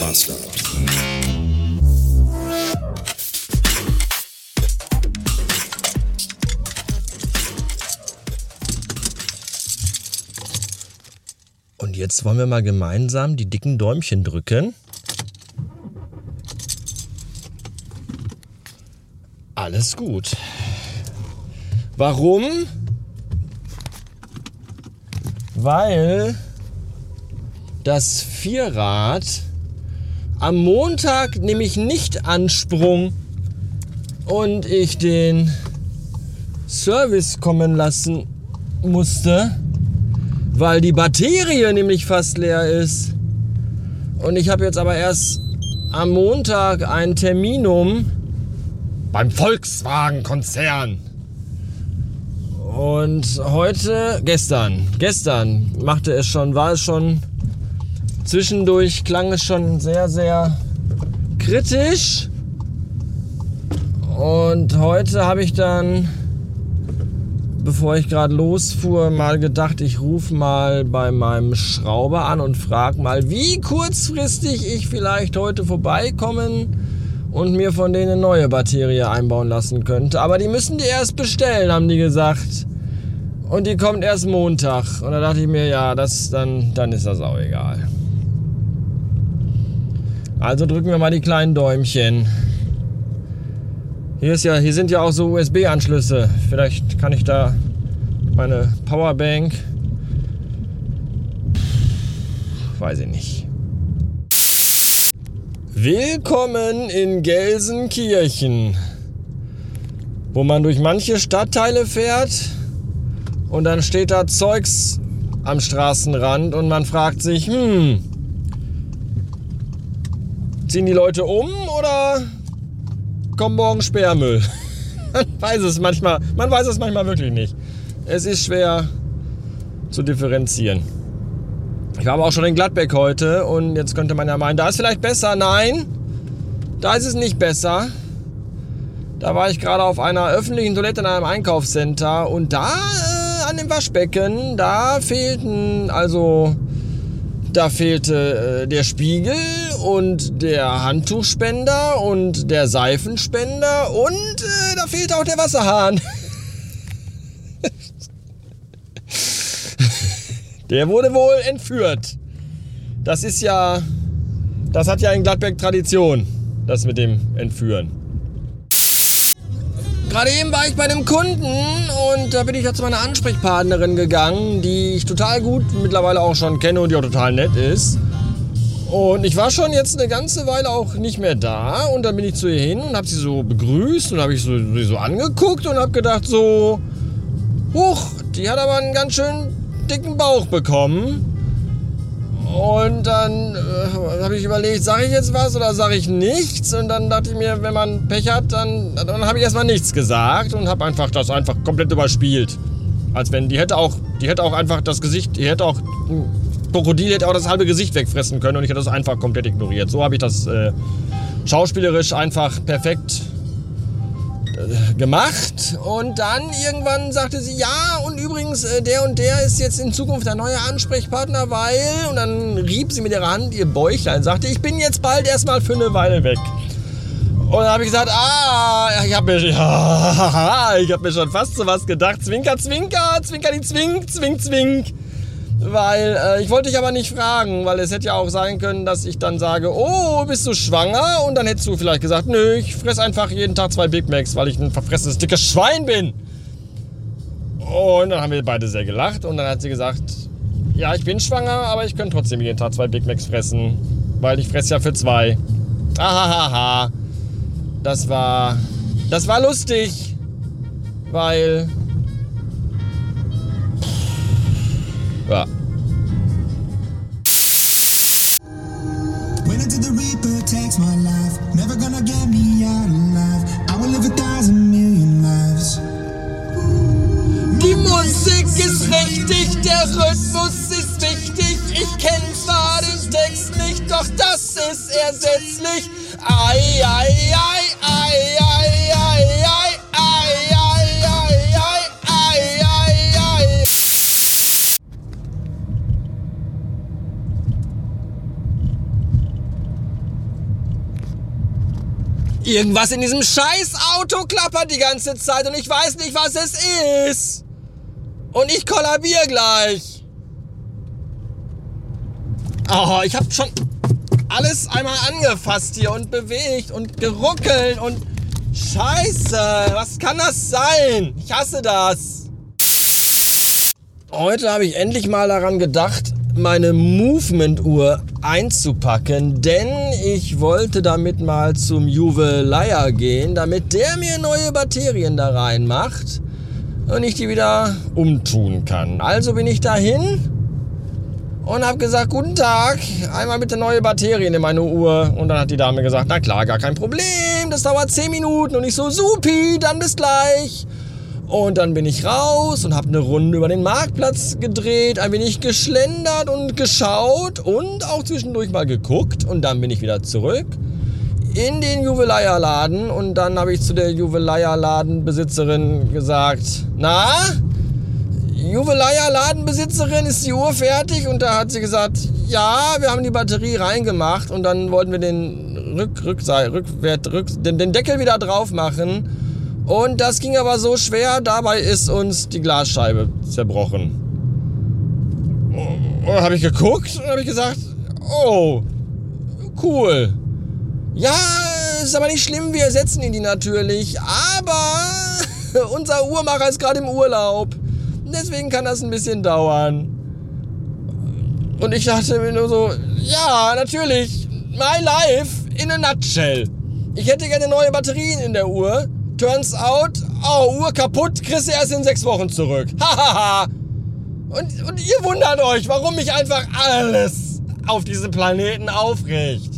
Master. Und jetzt wollen wir mal gemeinsam die dicken Däumchen drücken. Alles gut. Warum? Weil das Vierrad am Montag nämlich nicht ansprung und ich den Service kommen lassen musste, weil die Batterie nämlich fast leer ist. Und ich habe jetzt aber erst am Montag ein Terminum beim Volkswagen-Konzern. Und heute, gestern, gestern machte es schon, war es schon, zwischendurch klang es schon sehr, sehr kritisch. Und heute habe ich dann, bevor ich gerade losfuhr, mal gedacht, ich rufe mal bei meinem Schrauber an und frage mal, wie kurzfristig ich vielleicht heute vorbeikommen und mir von denen eine neue Batterie einbauen lassen könnte. Aber die müssen die erst bestellen, haben die gesagt. Und die kommt erst Montag. Und da dachte ich mir, ja, das, dann, dann ist das auch egal. Also drücken wir mal die kleinen Däumchen. Hier, ist ja, hier sind ja auch so USB-Anschlüsse. Vielleicht kann ich da meine Powerbank. Weiß ich nicht. Willkommen in Gelsenkirchen, wo man durch manche Stadtteile fährt und dann steht da Zeugs am Straßenrand und man fragt sich, hm, ziehen die Leute um oder kommt morgen Sperrmüll? Man weiß es manchmal, man weiß es manchmal wirklich nicht. Es ist schwer zu differenzieren. Ich war aber auch schon in Gladbeck heute und jetzt könnte man ja meinen, da ist vielleicht besser. Nein, da ist es nicht besser. Da war ich gerade auf einer öffentlichen Toilette in einem Einkaufscenter und da äh, an dem Waschbecken, da fehlten also da fehlte äh, der Spiegel und der Handtuchspender und der Seifenspender und äh, da fehlte auch der Wasserhahn. der wurde wohl entführt. Das ist ja, das hat ja in Gladbeck Tradition, das mit dem Entführen. Gerade eben war ich bei einem Kunden und da bin ich ja zu meiner Ansprechpartnerin gegangen, die ich total gut mittlerweile auch schon kenne und die auch total nett ist. Und ich war schon jetzt eine ganze Weile auch nicht mehr da und dann bin ich zu ihr hin und habe sie so begrüßt und habe ich so, sie so angeguckt und habe gedacht so, huch, die hat aber einen ganz schön dicken Bauch bekommen. Und dann äh, habe ich überlegt, sage ich jetzt was oder sage ich nichts? Und dann dachte ich mir, wenn man Pech hat, dann, dann habe ich erstmal nichts gesagt und habe einfach das einfach komplett überspielt. Als wenn die hätte auch, die hätte auch einfach das Gesicht, die hätte auch, Krokodil hätte auch das halbe Gesicht wegfressen können und ich hätte das einfach komplett ignoriert. So habe ich das äh, schauspielerisch einfach perfekt gemacht und dann irgendwann sagte sie, ja und übrigens äh, der und der ist jetzt in Zukunft der neue Ansprechpartner, weil und dann rieb sie mit ihrer Hand ihr Bäuchlein und sagte, ich bin jetzt bald erstmal für eine Weile weg. Und dann habe ich gesagt, ah, ich habe mir, ja, ich hab mir schon fast so was gedacht. Zwinker, zwinker, zwinker die zwink, zwink, zwink. Weil äh, ich wollte dich aber nicht fragen, weil es hätte ja auch sein können, dass ich dann sage, oh, bist du schwanger? Und dann hättest du vielleicht gesagt, nö, ich fresse einfach jeden Tag zwei Big Macs, weil ich ein verfressenes, dickes Schwein bin. Und dann haben wir beide sehr gelacht und dann hat sie gesagt, ja, ich bin schwanger, aber ich könnte trotzdem jeden Tag zwei Big Macs fressen, weil ich fresse ja für zwei. Ahahaha. Das war, das war lustig, weil The Reaper takes my life. Never gonna get me out alive. I will live a thousand million lives. Die Musik ist richtig, der Rhythmus ist wichtig. Ich kenn zwar den Text nicht, doch das ist ersetzlich. Ei, ei, ei, Irgendwas in diesem scheiß Auto klappert die ganze Zeit und ich weiß nicht, was es ist. Und ich kollabier gleich. Oh, ich hab schon alles einmal angefasst hier und bewegt und geruckelt und Scheiße, was kann das sein? Ich hasse das. Heute habe ich endlich mal daran gedacht, meine Movement-Uhr einzupacken, denn ich wollte damit mal zum Juwelier gehen, damit der mir neue Batterien da reinmacht und ich die wieder umtun kann. Also bin ich dahin und habe gesagt, guten Tag, einmal bitte neue Batterien in meine Uhr. Und dann hat die Dame gesagt, na klar, gar kein Problem, das dauert 10 Minuten. Und ich so, supi, dann bis gleich. Und dann bin ich raus und habe eine Runde über den Marktplatz gedreht, ein wenig geschlendert und geschaut und auch zwischendurch mal geguckt. Und dann bin ich wieder zurück in den Juwelierladen und dann habe ich zu der Juwelierladenbesitzerin gesagt, na, Juwelier-Ladenbesitzerin, ist die Uhr fertig? Und da hat sie gesagt, ja, wir haben die Batterie reingemacht und dann wollten wir den Rück, Rückseite, Rückwert, Rück, den, den Deckel wieder drauf machen. Und das ging aber so schwer, dabei ist uns die Glasscheibe zerbrochen. Dann habe ich geguckt und habe ich gesagt, oh, cool. Ja, ist aber nicht schlimm, wir ersetzen ihn die natürlich, aber unser Uhrmacher ist gerade im Urlaub. Deswegen kann das ein bisschen dauern. Und ich dachte mir nur so, ja, natürlich, my life in a nutshell. Ich hätte gerne neue Batterien in der Uhr. Turns out, oh, Uhr kaputt, kriegst du erst in sechs Wochen zurück. Hahaha. und, und ihr wundert euch, warum mich einfach alles auf diesem Planeten aufregt.